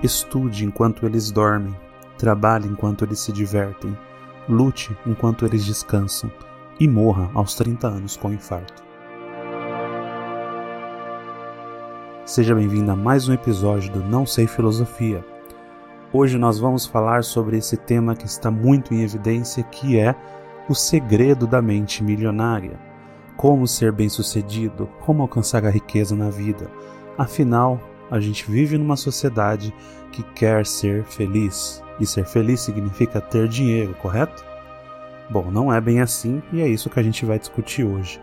Estude enquanto eles dormem, trabalhe enquanto eles se divertem, lute enquanto eles descansam e morra aos 30 anos com infarto. Seja bem-vindo a mais um episódio do Não Sei Filosofia. Hoje nós vamos falar sobre esse tema que está muito em evidência, que é o segredo da mente milionária. Como ser bem-sucedido, como alcançar a riqueza na vida. Afinal, a gente vive numa sociedade que quer ser feliz. E ser feliz significa ter dinheiro, correto? Bom, não é bem assim e é isso que a gente vai discutir hoje.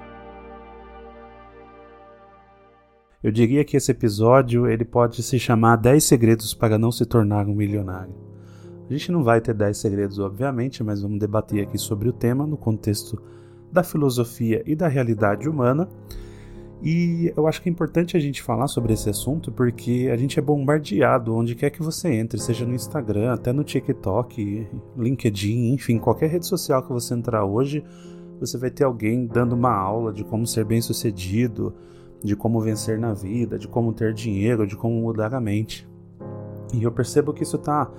Eu diria que esse episódio ele pode se chamar 10 segredos para não se tornar um milionário. A gente não vai ter 10 segredos, obviamente, mas vamos debater aqui sobre o tema no contexto da filosofia e da realidade humana e eu acho que é importante a gente falar sobre esse assunto porque a gente é bombardeado onde quer que você entre, seja no Instagram, até no TikTok, LinkedIn, enfim, qualquer rede social que você entrar hoje, você vai ter alguém dando uma aula de como ser bem sucedido, de como vencer na vida, de como ter dinheiro, de como mudar a mente. E eu percebo que isso está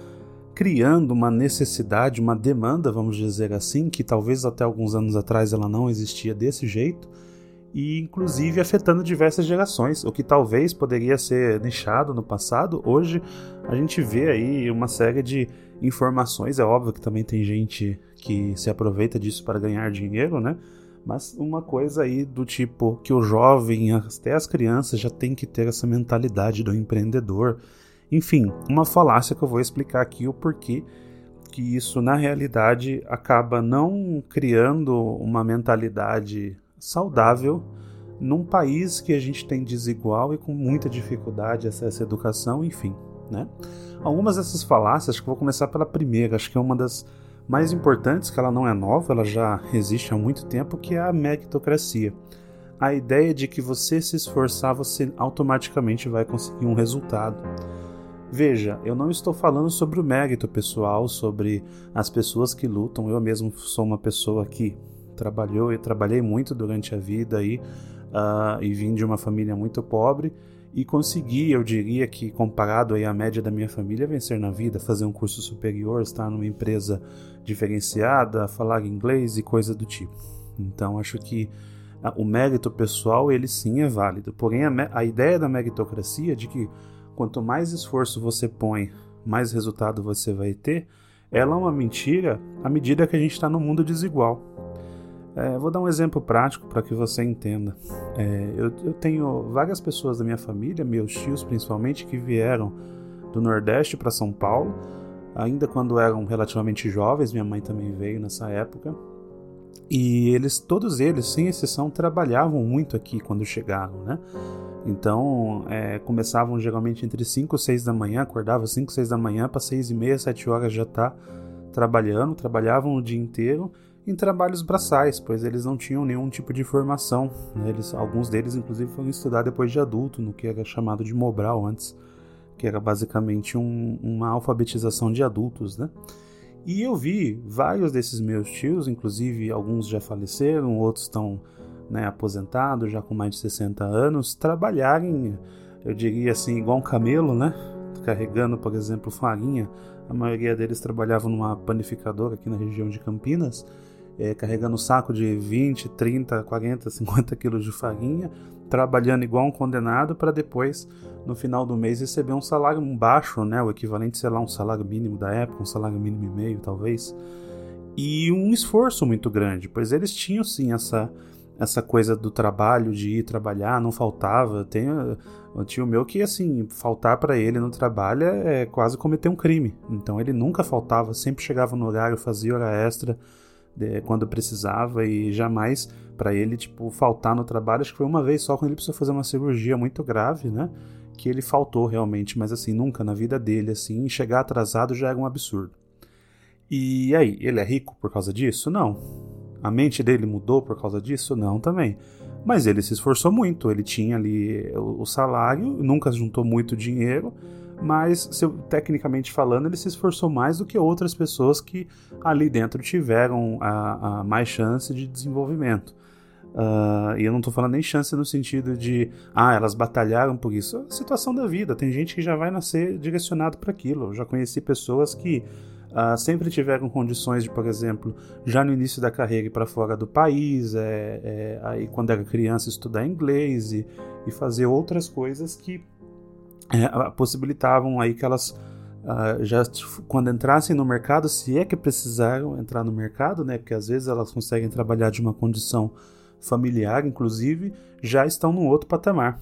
criando uma necessidade, uma demanda, vamos dizer assim, que talvez até alguns anos atrás ela não existia desse jeito e inclusive afetando diversas gerações, o que talvez poderia ser nichado no passado, hoje a gente vê aí uma série de informações, é óbvio que também tem gente que se aproveita disso para ganhar dinheiro, né? Mas uma coisa aí do tipo que o jovem, até as crianças já tem que ter essa mentalidade do empreendedor. Enfim, uma falácia que eu vou explicar aqui o porquê que isso na realidade acaba não criando uma mentalidade saudável num país que a gente tem desigual e com muita dificuldade acesso à educação, enfim, né? Algumas dessas falácias, acho que vou começar pela primeira, acho que é uma das mais importantes, que ela não é nova, ela já existe há muito tempo, que é a meritocracia. A ideia de que você se esforçar, você automaticamente vai conseguir um resultado. Veja, eu não estou falando sobre o mérito pessoal, sobre as pessoas que lutam. Eu mesmo sou uma pessoa que trabalhou e trabalhei muito durante a vida aí uh, e vim de uma família muito pobre e consegui, eu diria que comparado aí à média da minha família, vencer na vida, fazer um curso superior, estar numa empresa diferenciada, falar inglês e coisa do tipo. Então acho que uh, o mérito pessoal ele sim é válido. Porém a, a ideia da meritocracia de que quanto mais esforço você põe, mais resultado você vai ter, ela é uma mentira à medida que a gente está no mundo desigual. É, vou dar um exemplo prático para que você entenda. É, eu, eu, tenho várias pessoas da minha família, meus tios principalmente, que vieram do Nordeste para São Paulo, ainda quando eram relativamente jovens. Minha mãe também veio nessa época. E eles, todos eles, sem exceção, trabalhavam muito aqui quando chegaram, né? Então, é, começavam geralmente entre 5 e 6 da manhã, acordava 5, 6 da manhã, para 6 e meia, 7 horas já tá trabalhando, trabalhavam o dia inteiro em trabalhos braçais, pois eles não tinham nenhum tipo de formação. Né? Eles, alguns deles, inclusive, foram estudar depois de adulto, no que era chamado de Mobral antes, que era basicamente um, uma alfabetização de adultos. Né? E eu vi vários desses meus tios, inclusive alguns já faleceram, outros estão né, aposentados, já com mais de 60 anos, trabalharem, eu diria assim, igual um camelo, né? carregando, por exemplo, farinha. A maioria deles trabalhavam numa panificadora aqui na região de Campinas é, carregando um saco de 20, 30, 40, 50 quilos de farinha, trabalhando igual um condenado para depois, no final do mês, receber um salário baixo, né, o equivalente, sei lá, um salário mínimo da época, um salário mínimo e meio, talvez, e um esforço muito grande, pois eles tinham sim essa essa coisa do trabalho, de ir trabalhar, não faltava. Tem o tio meu que, assim, faltar para ele no trabalho é quase cometer um crime. Então ele nunca faltava, sempre chegava no horário, fazia hora extra quando precisava e jamais para ele tipo faltar no trabalho. Acho que foi uma vez só quando ele precisou fazer uma cirurgia muito grave, né? Que ele faltou realmente, mas assim nunca na vida dele assim chegar atrasado já era um absurdo. E aí, ele é rico por causa disso? Não. A mente dele mudou por causa disso? Não, também. Mas ele se esforçou muito, ele tinha ali o salário, nunca juntou muito dinheiro, mas tecnicamente falando, ele se esforçou mais do que outras pessoas que ali dentro tiveram a, a mais chance de desenvolvimento. Uh, e eu não estou falando nem chance no sentido de, ah, elas batalharam por isso. É a situação da vida. Tem gente que já vai nascer direcionado para aquilo. Eu já conheci pessoas que uh, sempre tiveram condições de, por exemplo, já no início da carreira ir para fora do país, é, é, aí quando era criança estudar inglês e, e fazer outras coisas que é, possibilitavam aí que elas Uh, já quando entrassem no mercado, se é que precisaram entrar no mercado, né? Porque às vezes elas conseguem trabalhar de uma condição familiar, inclusive, já estão num outro patamar.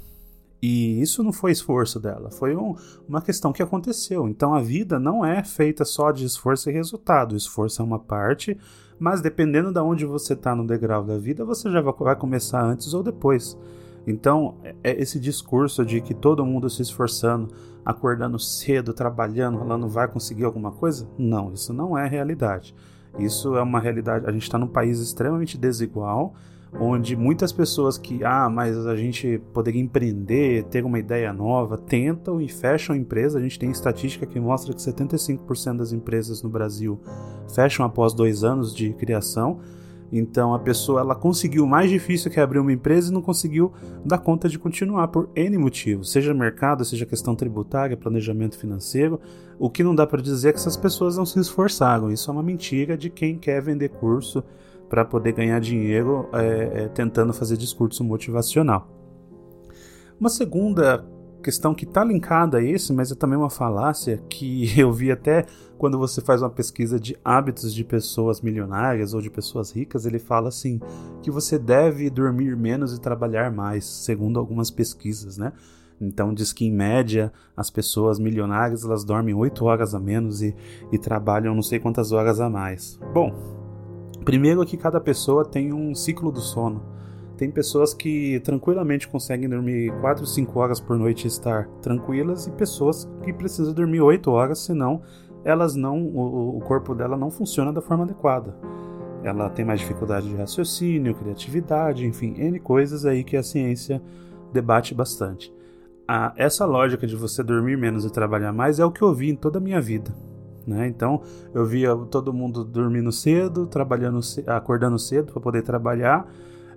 E isso não foi esforço dela, foi um, uma questão que aconteceu. Então a vida não é feita só de esforço e resultado. Esforço é uma parte, mas dependendo de onde você está no degrau da vida, você já vai começar antes ou depois. Então, é, é esse discurso de que todo mundo se esforçando, acordando cedo, trabalhando, falando vai conseguir alguma coisa, não, isso não é realidade. Isso é uma realidade. A gente está num país extremamente desigual onde muitas pessoas que, ah, mas a gente poderia empreender, ter uma ideia nova, tentam e fecham a empresa. A gente tem estatística que mostra que 75% das empresas no Brasil fecham após dois anos de criação. Então a pessoa ela conseguiu o mais difícil que é abrir uma empresa e não conseguiu dar conta de continuar por N motivos, seja mercado, seja questão tributária, planejamento financeiro. O que não dá para dizer é que essas pessoas não se esforçaram. Isso é uma mentira de quem quer vender curso para poder ganhar dinheiro é, é, tentando fazer discurso motivacional. Uma segunda questão que está linkada a esse, mas é também uma falácia que eu vi até quando você faz uma pesquisa de hábitos de pessoas milionárias ou de pessoas ricas, ele fala assim que você deve dormir menos e trabalhar mais, segundo algumas pesquisas, né? Então diz que em média as pessoas milionárias elas dormem 8 horas a menos e, e trabalham não sei quantas horas a mais. Bom, Primeiro é que cada pessoa tem um ciclo do sono. Tem pessoas que tranquilamente conseguem dormir 4, 5 horas por noite e estar tranquilas, e pessoas que precisam dormir 8 horas, senão elas não, o, o corpo dela não funciona da forma adequada. Ela tem mais dificuldade de raciocínio, criatividade, enfim, N coisas aí que a ciência debate bastante. Ah, essa lógica de você dormir menos e trabalhar mais é o que eu vi em toda a minha vida. Né? Então eu via todo mundo dormindo cedo, trabalhando, acordando cedo para poder trabalhar,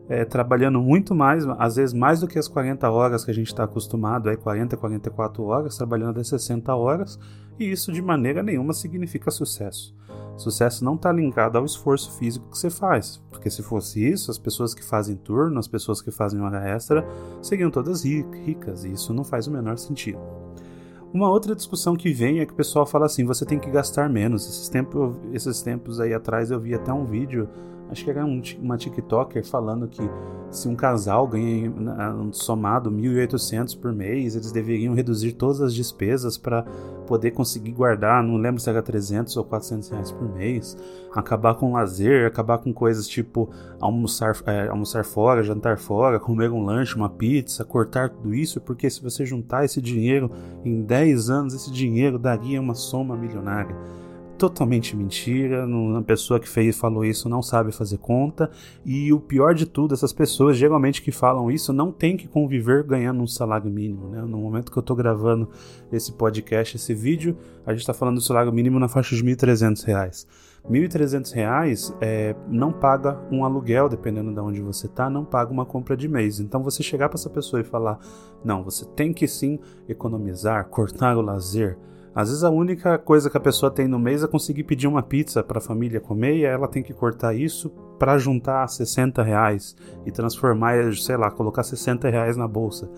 é, trabalhando muito mais, às vezes mais do que as 40 horas que a gente está acostumado, aí 40, 44 horas, trabalhando até 60 horas, e isso de maneira nenhuma significa sucesso. Sucesso não está linkado ao esforço físico que você faz, porque se fosse isso, as pessoas que fazem turno, as pessoas que fazem hora extra, seriam todas ricas, e isso não faz o menor sentido. Uma outra discussão que vem é que o pessoal fala assim: você tem que gastar menos. Esses tempos, esses tempos aí atrás eu vi até um vídeo, acho que era um, uma TikToker falando que se um casal ganha somado 1.800 por mês, eles deveriam reduzir todas as despesas para poder conseguir guardar, não lembro se era 300 ou 400 reais por mês, acabar com lazer, acabar com coisas tipo almoçar, é, almoçar fora, jantar fora, comer um lanche, uma pizza, cortar tudo isso, porque se você juntar esse dinheiro em 10 anos, esse dinheiro daria uma soma milionária totalmente mentira. A pessoa que fez falou isso não sabe fazer conta. E o pior de tudo, essas pessoas geralmente que falam isso não tem que conviver ganhando um salário mínimo. Né? No momento que eu estou gravando esse podcast, esse vídeo, a gente está falando do salário mínimo na faixa de R$ 1.300. R$ 1.300 é, não paga um aluguel, dependendo de onde você está, não paga uma compra de mês. Então você chegar para essa pessoa e falar: não, você tem que sim economizar, cortar o lazer às vezes a única coisa que a pessoa tem no mês é conseguir pedir uma pizza para a família comer e ela tem que cortar isso para juntar 60 reais e transformar, sei lá, colocar 60 reais na bolsa.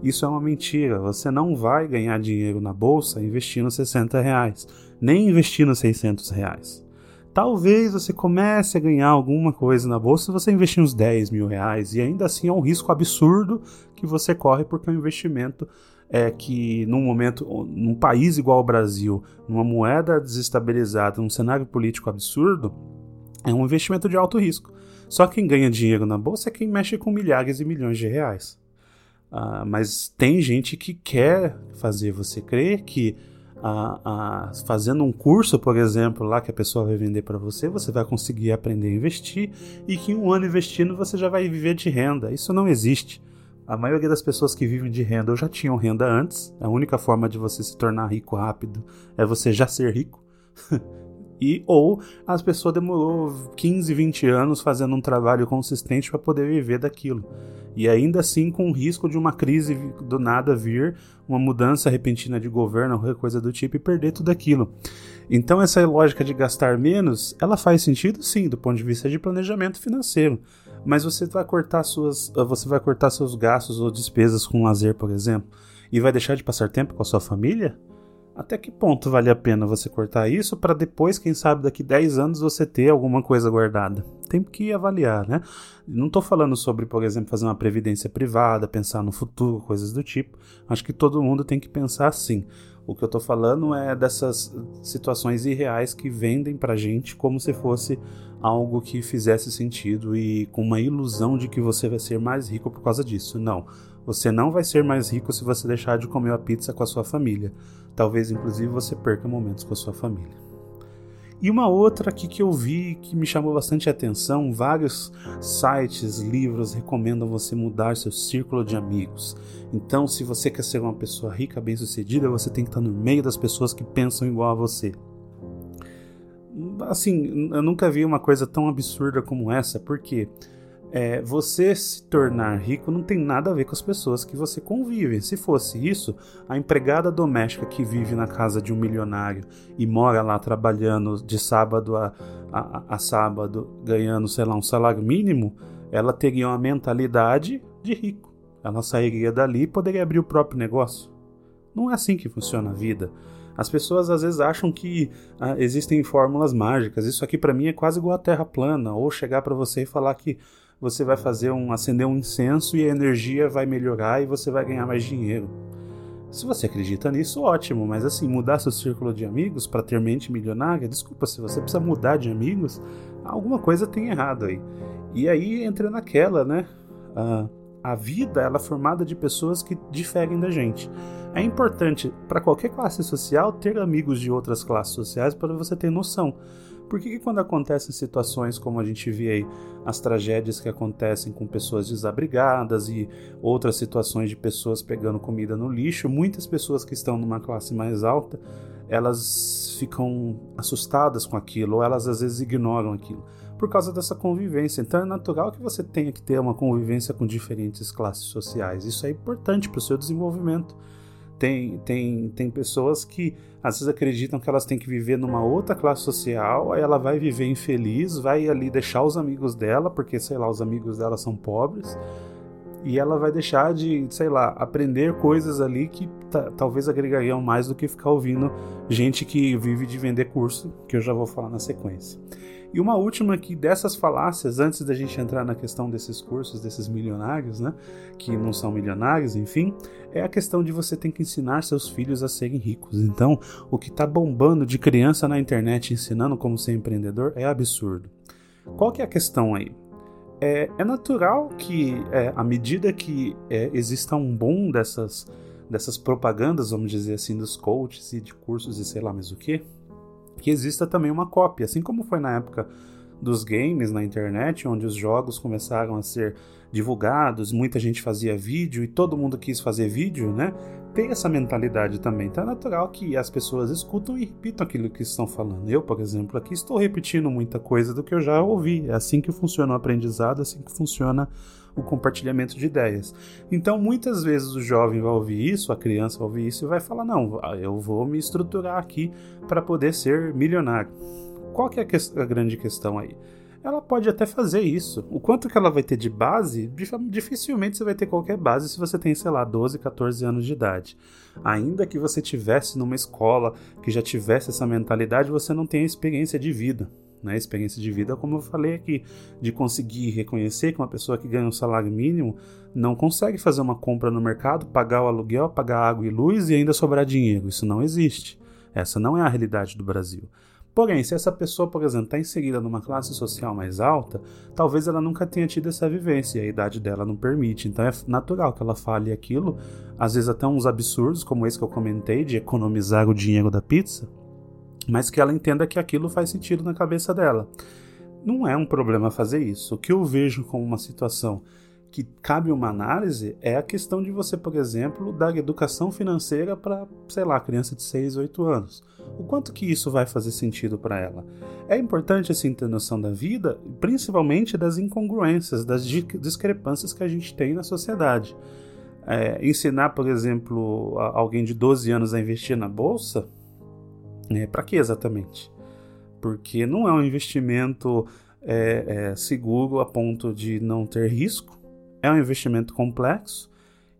Isso é uma mentira. Você não vai ganhar dinheiro na bolsa investindo 60 reais, nem investindo 600 reais. Talvez você comece a ganhar alguma coisa na bolsa se você investir uns 10 mil reais, e ainda assim é um risco absurdo que você corre porque é um investimento é que num momento, num país igual ao Brasil, numa moeda desestabilizada, num cenário político absurdo, é um investimento de alto risco. Só quem ganha dinheiro na bolsa é quem mexe com milhares e milhões de reais. Ah, mas tem gente que quer fazer você crer que ah, ah, fazendo um curso, por exemplo, lá que a pessoa vai vender para você, você vai conseguir aprender a investir e que em um ano investindo você já vai viver de renda. Isso não existe. A maioria das pessoas que vivem de renda ou já tinham renda antes. A única forma de você se tornar rico rápido é você já ser rico. E ou as pessoas demorou 15, 20 anos fazendo um trabalho consistente para poder viver daquilo. E ainda assim com o risco de uma crise do nada vir, uma mudança repentina de governo, qualquer coisa do tipo e perder tudo aquilo. Então essa lógica de gastar menos, ela faz sentido sim, do ponto de vista de planejamento financeiro. Mas você vai cortar suas, você vai cortar seus gastos ou despesas com lazer, por exemplo, e vai deixar de passar tempo com a sua família? Até que ponto vale a pena você cortar isso para depois, quem sabe, daqui 10 anos você ter alguma coisa guardada? Tem que avaliar, né? Não estou falando sobre, por exemplo, fazer uma previdência privada, pensar no futuro, coisas do tipo. Acho que todo mundo tem que pensar assim. O que eu estou falando é dessas situações irreais que vendem para gente como se fosse algo que fizesse sentido e com uma ilusão de que você vai ser mais rico por causa disso. Não. Você não vai ser mais rico se você deixar de comer a pizza com a sua família. Talvez, inclusive, você perca momentos com a sua família. E uma outra aqui que eu vi que me chamou bastante atenção: vários sites, livros recomendam você mudar seu círculo de amigos. Então, se você quer ser uma pessoa rica, bem-sucedida, você tem que estar no meio das pessoas que pensam igual a você. Assim, eu nunca vi uma coisa tão absurda como essa, porque é, você se tornar rico não tem nada a ver com as pessoas que você convive. Se fosse isso, a empregada doméstica que vive na casa de um milionário e mora lá trabalhando de sábado a, a, a sábado, ganhando, sei lá, um salário mínimo, ela teria uma mentalidade de rico. Ela sairia dali e poderia abrir o próprio negócio. Não é assim que funciona a vida. As pessoas às vezes acham que ah, existem fórmulas mágicas. Isso aqui para mim é quase igual a Terra plana, ou chegar para você e falar que você vai fazer um acender um incenso e a energia vai melhorar e você vai ganhar mais dinheiro. Se você acredita nisso, ótimo, mas assim, mudar seu círculo de amigos para ter mente milionária, desculpa, se você precisa mudar de amigos, alguma coisa tem errado aí. E aí entra naquela, né? Uh, a vida ela é formada de pessoas que diferem da gente. É importante para qualquer classe social ter amigos de outras classes sociais para você ter noção. Por que, que, quando acontecem situações como a gente vê aí, as tragédias que acontecem com pessoas desabrigadas e outras situações de pessoas pegando comida no lixo, muitas pessoas que estão numa classe mais alta, elas ficam assustadas com aquilo, ou elas às vezes ignoram aquilo, por causa dessa convivência. Então é natural que você tenha que ter uma convivência com diferentes classes sociais. Isso é importante para o seu desenvolvimento. Tem, tem, tem pessoas que às vezes acreditam que elas têm que viver numa outra classe social, aí ela vai viver infeliz, vai ali deixar os amigos dela, porque sei lá, os amigos dela são pobres, e ela vai deixar de, sei lá, aprender coisas ali que talvez agregariam mais do que ficar ouvindo gente que vive de vender curso, que eu já vou falar na sequência. E uma última aqui dessas falácias, antes da gente entrar na questão desses cursos, desses milionários, né? Que não são milionários, enfim, é a questão de você ter que ensinar seus filhos a serem ricos. Então, o que está bombando de criança na internet ensinando como ser empreendedor é absurdo. Qual que é a questão aí? É, é natural que, é, à medida que é, exista um boom dessas, dessas propagandas, vamos dizer assim, dos coaches e de cursos e sei lá mais o que, que exista também uma cópia, assim como foi na época dos games na internet, onde os jogos começaram a ser divulgados, muita gente fazia vídeo e todo mundo quis fazer vídeo, né? Tem essa mentalidade também. Então é natural que as pessoas escutam e repitam aquilo que estão falando. Eu, por exemplo, aqui estou repetindo muita coisa do que eu já ouvi. É assim que funciona o aprendizado, é assim que funciona o compartilhamento de ideias. Então, muitas vezes o jovem vai ouvir isso, a criança vai ouvir isso e vai falar: não, eu vou me estruturar aqui para poder ser milionário. Qual que é a, a grande questão aí? ela pode até fazer isso. O quanto que ela vai ter de base, dificilmente você vai ter qualquer base se você tem, sei lá, 12, 14 anos de idade. Ainda que você tivesse numa escola que já tivesse essa mentalidade, você não tem a experiência de vida né? Experiência de vida, como eu falei aqui, de conseguir reconhecer que uma pessoa que ganha um salário mínimo não consegue fazer uma compra no mercado, pagar o aluguel, pagar água e luz e ainda sobrar dinheiro. Isso não existe. Essa não é a realidade do Brasil. Porém, se essa pessoa, por exemplo, está inserida numa classe social mais alta, talvez ela nunca tenha tido essa vivência e a idade dela não permite. Então é natural que ela fale aquilo, às vezes até uns absurdos, como esse que eu comentei, de economizar o dinheiro da pizza, mas que ela entenda que aquilo faz sentido na cabeça dela. Não é um problema fazer isso. O que eu vejo como uma situação que cabe uma análise é a questão de você, por exemplo, dar educação financeira para, sei lá, criança de 6, 8 anos. O quanto que isso vai fazer sentido para ela? É importante ter noção da vida, principalmente das incongruências, das discrepâncias que a gente tem na sociedade. É, ensinar, por exemplo, alguém de 12 anos a investir na bolsa, é, para que exatamente? Porque não é um investimento é, é, seguro a ponto de não ter risco, é um investimento complexo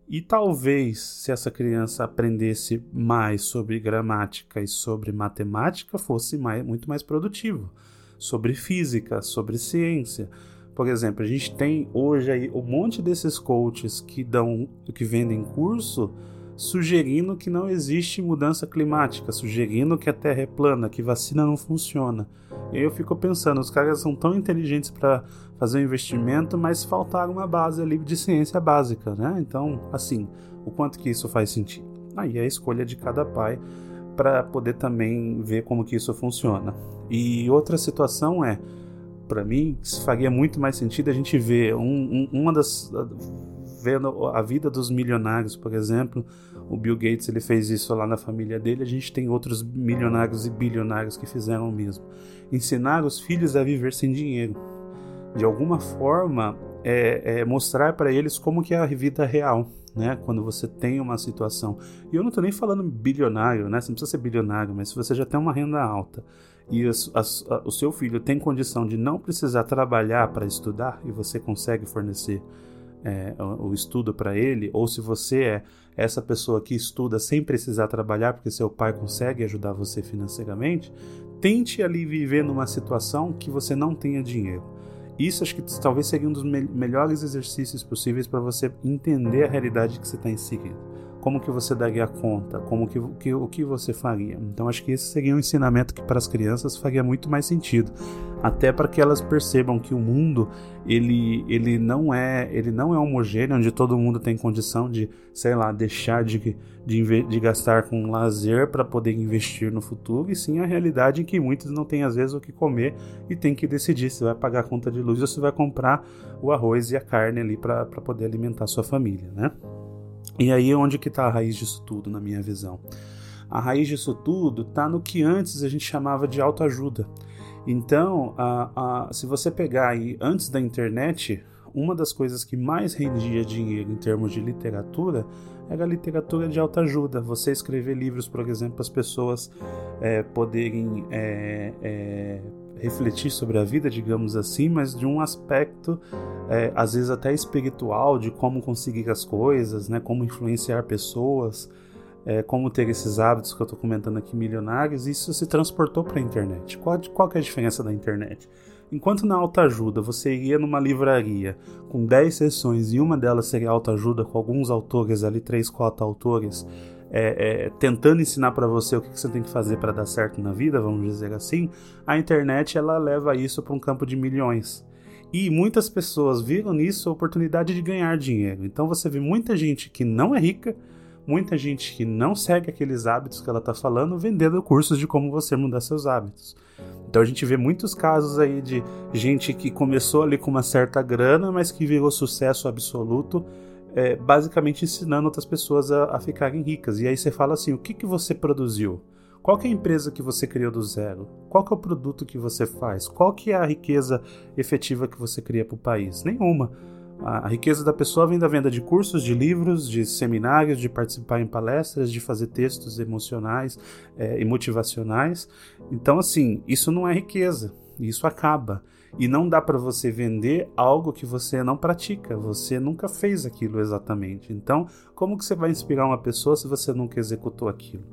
e talvez se essa criança aprendesse mais sobre gramática e sobre matemática, fosse mais, muito mais produtivo. Sobre física, sobre ciência. Por exemplo, a gente tem hoje aí um monte desses coaches que dão, que vendem curso sugerindo que não existe mudança climática, sugerindo que a Terra é plana, que vacina não funciona. E aí eu fico pensando, os caras são tão inteligentes para fazer um investimento, mas faltaram uma base ali de ciência básica, né? Então, assim, o quanto que isso faz sentido? Aí é a escolha de cada pai para poder também ver como que isso funciona. E outra situação é, para mim, faria muito mais sentido a gente ver um, um, uma das vendo a vida dos milionários, por exemplo, o Bill Gates ele fez isso lá na família dele. A gente tem outros milionários e bilionários que fizeram o mesmo. Ensinar os filhos a viver sem dinheiro. De alguma forma, é, é mostrar para eles como que é a vida real, né? Quando você tem uma situação. E eu não estou nem falando bilionário, né? Você não precisa ser bilionário, mas se você já tem uma renda alta e as, as, a, o seu filho tem condição de não precisar trabalhar para estudar e você consegue fornecer é, o, estudo para ele, ou se você é essa pessoa que estuda sem precisar trabalhar porque seu pai consegue ajudar você financeiramente, tente ali viver numa situação que você não tenha dinheiro. Isso acho que talvez seria um dos me melhores exercícios possíveis para você entender a realidade que você está inserido como que você daria conta, como que, que, o que você faria. Então acho que esse seria um ensinamento que para as crianças faria muito mais sentido, até para que elas percebam que o mundo ele, ele não é ele não é homogêneo, onde todo mundo tem condição de, sei lá, deixar de, de, de gastar com lazer para poder investir no futuro, e sim a realidade em que muitos não têm às vezes o que comer e tem que decidir se vai pagar a conta de luz ou se vai comprar o arroz e a carne ali para poder alimentar sua família, né? E aí onde que está a raiz disso tudo, na minha visão? A raiz disso tudo está no que antes a gente chamava de autoajuda. Então, a, a, se você pegar aí antes da internet, uma das coisas que mais rendia dinheiro em termos de literatura era a literatura de autoajuda. Você escrever livros, por exemplo, para as pessoas é, poderem é, é, refletir sobre a vida, digamos assim, mas de um aspecto é, às vezes até espiritual, de como conseguir as coisas, né, como influenciar pessoas, é, como ter esses hábitos que eu estou comentando aqui milionários, isso se transportou para a internet. Qual, qual é a diferença da internet? Enquanto na autoajuda você iria numa livraria com 10 sessões e uma delas seria autoajuda com alguns autores ali, três, quatro autores, é, é, tentando ensinar para você o que, que, você tem que fazer para dar certo na vida, vamos dizer assim, a internet ela leva isso para um campo de milhões. E muitas pessoas viram nisso a oportunidade de ganhar dinheiro. Então você vê muita gente que não é rica, muita gente que não segue aqueles hábitos que ela está falando, vendendo cursos de como você mudar seus hábitos. Então a gente vê muitos casos aí de gente que começou ali com uma certa grana, mas que virou sucesso absoluto é, basicamente ensinando outras pessoas a, a, ficarem ricas. E aí você fala assim: o que, que você produziu? Qual que é a empresa que você criou do zero? Qual que é o produto que você faz? Qual que é a riqueza efetiva que você cria para o país? Nenhuma. A, a riqueza da pessoa vem da venda de cursos, de livros, de seminários, de participar em palestras, de fazer textos emocionais é, e motivacionais. Então, assim, isso não é riqueza. Isso acaba. E não dá para você vender algo que você não pratica, você nunca fez aquilo exatamente. Então, como que você vai inspirar uma pessoa se você nunca executou aquilo?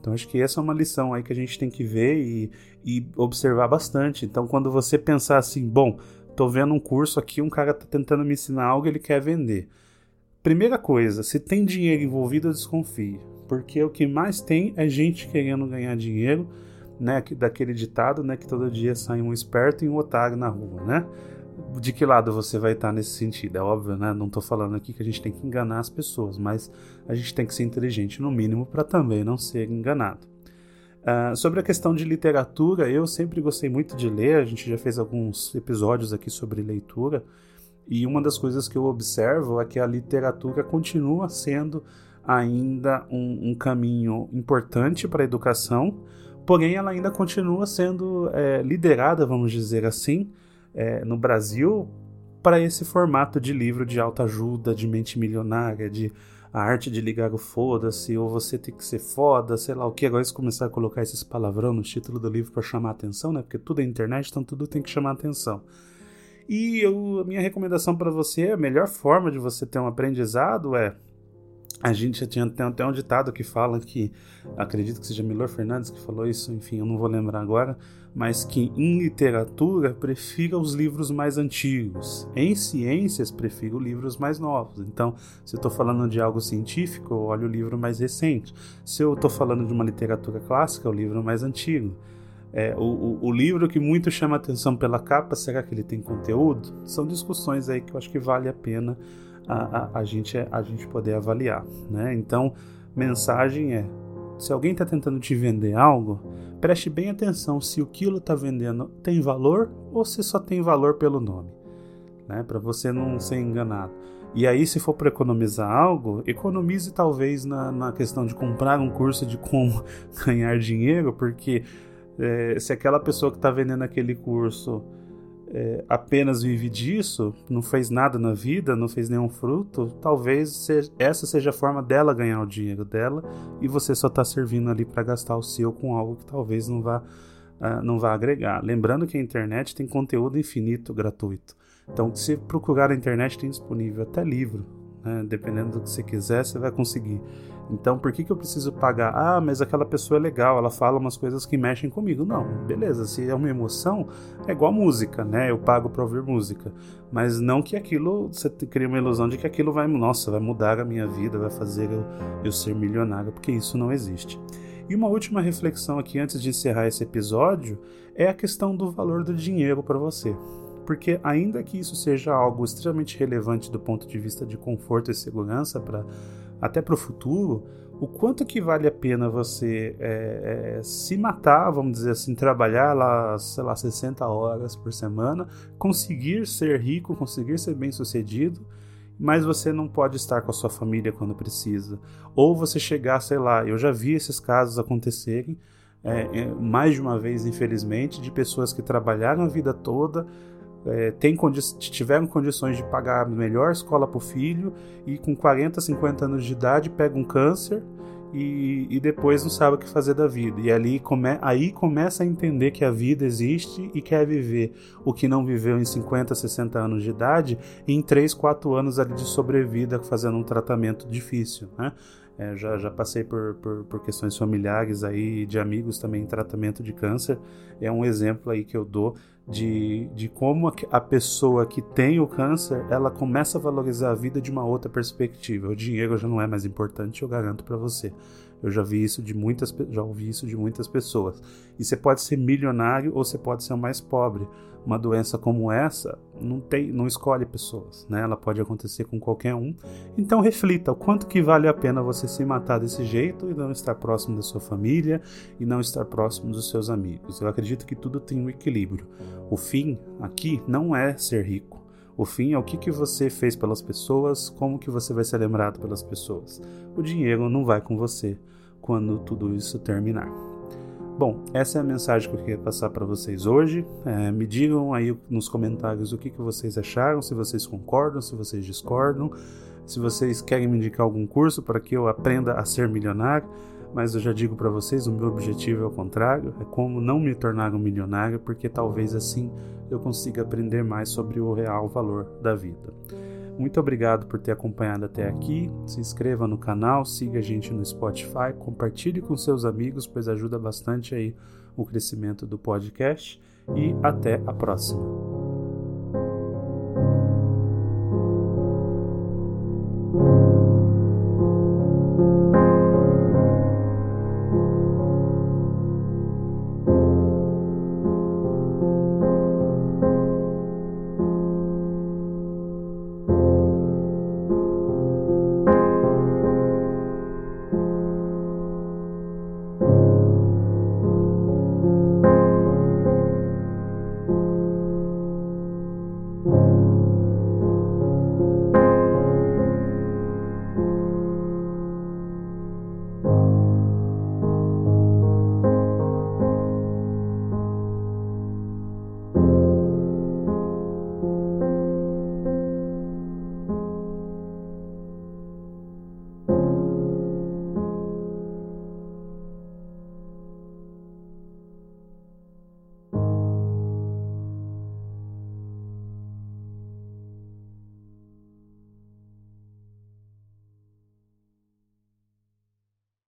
Então, acho que essa é uma lição aí que a gente tem que ver e, e observar bastante. Então, quando você pensar assim, bom, tô vendo um curso aqui, um cara tá tentando me ensinar algo, ele quer vender. Primeira coisa, se tem dinheiro envolvido, desconfie, porque o que mais tem é gente querendo ganhar dinheiro né, daquele ditado, né, que todo dia sai um esperto e um otário na rua, né? De que lado você vai estar nesse sentido? É óbvio, né? Não estou falando aqui que a gente tem que enganar as pessoas, mas a gente tem que ser inteligente no mínimo para também não ser enganado. Uh, sobre a questão de literatura, eu sempre gostei muito de ler, a gente já fez alguns episódios aqui sobre leitura, E uma das coisas que eu observo é que a literatura continua sendo ainda um, um caminho importante para a educação, porém ela ainda continua sendo é, liderada, vamos dizer assim, é, no Brasil para esse formato de livro de autoajuda, de mente milionária, de a arte de ligar o foda-se, ou você tem que ser foda, sei lá o que. Agora eles começaram a colocar esses palavrão no título do livro para chamar atenção, né? Porque tudo é internet, então tudo tem que chamar atenção. E eu, a minha recomendação para você, a melhor forma de você ter um aprendizado é a gente tinha tem até um ditado que fala que acredito que seja Milor Fernandes que falou isso, enfim, eu não vou lembrar agora, mas que em literatura prefira os livros mais antigos, em ciências prefiro livros mais novos. Então, se eu estou falando de algo científico, eu olho o livro mais recente. Se eu estou falando de uma literatura clássica, o livro mais antigo. É, o, o, o, livro que muito chama atenção pela capa, será que ele tem conteúdo? São discussões aí que eu acho que vale a pena a, a, a, gente, a gente poder avaliar. Né? Então, mensagem é: se alguém está tentando te vender algo, preste bem atenção se o quilo está vendendo tem valor ou se só tem valor pelo nome, né? para você não ser enganado. E aí, se for para economizar algo, economize talvez na, na questão de comprar um curso de como ganhar dinheiro, porque é, se aquela pessoa que está vendendo aquele curso é, apenas vive disso, não fez nada na vida, não fez nenhum fruto, talvez seja, essa seja a forma dela ganhar o dinheiro dela e você só está servindo ali para gastar o seu com algo que talvez não vá, uh, não vá agregar. Lembrando que a internet tem conteúdo infinito gratuito. Então, se procurar na internet, tem disponível até livro. Né? Dependendo do que você quiser, você vai conseguir. Então, por que, que eu preciso pagar? Ah, mas aquela pessoa é legal, ela fala umas coisas que mexem comigo. Não, beleza, se é uma emoção, é igual música, né? Eu pago para ouvir música. Mas não que aquilo, você cria uma ilusão de que aquilo vai, nossa, vai mudar a minha vida, vai fazer eu, eu ser milionário, porque isso não existe. E uma última reflexão aqui antes de encerrar esse episódio é a questão do valor do dinheiro para você. Porque, ainda que isso seja algo extremamente relevante do ponto de vista de conforto e segurança para até para o futuro, o quanto que vale a pena você é, é, se matar, vamos dizer assim, trabalhar lá, sei lá, 60 horas por semana, conseguir ser rico, conseguir ser bem sucedido, mas você não pode estar com a sua família quando precisa. Ou você chegar, sei lá, eu já vi esses casos acontecerem, é, é mais de uma vez, infelizmente, de pessoas que trabalharam a vida toda, é, tem condi tiveram condições de pagar a melhor escola para o filho e com 40, 50 anos de idade pega um câncer e, e, depois não sabe o que fazer da vida. E ali come, aí começa a entender que a vida existe e quer viver o que não viveu em 50, 60 anos de idade em 3, 4 anos ali de sobrevida fazendo um tratamento difícil. Né? É, já, já passei por, por, por, questões familiares aí, de amigos também em tratamento de câncer. É um exemplo aí que eu dou de, de como a pessoa que tem o câncer, ela começa a valorizar a vida de uma outra perspectiva. O dinheiro já não é mais importante, eu garanto para você. Eu já vi isso de muitas, já ouvi isso de muitas pessoas. E você pode ser milionário ou você pode ser o mais pobre. Uma doença como essa não tem, não escolhe pessoas, né? Ela pode acontecer com qualquer um. Então reflita o quanto que vale a pena você se matar desse jeito e não estar próximo da sua família e não estar próximo dos seus amigos. Eu acredito que tudo tem um equilíbrio. O fim aqui não é ser rico. O fim é o que, que você fez pelas pessoas, como que você vai ser lembrado pelas pessoas. O dinheiro não vai com você quando tudo isso terminar. Bom, essa é a mensagem que eu queria passar para vocês hoje. É, me digam aí nos comentários o que, que vocês acharam, se vocês concordam, se vocês discordam, se vocês querem me indicar algum curso para que eu aprenda a ser milionário mas eu já digo para vocês, o meu objetivo é o contrário, é como não me tornar um milionário, porque talvez assim eu consiga aprender mais sobre o real valor da vida. Muito obrigado por ter acompanhado até aqui. Se inscreva no canal, siga a gente no Spotify, compartilhe com seus amigos, pois ajuda bastante aí o crescimento do podcast e até a próxima.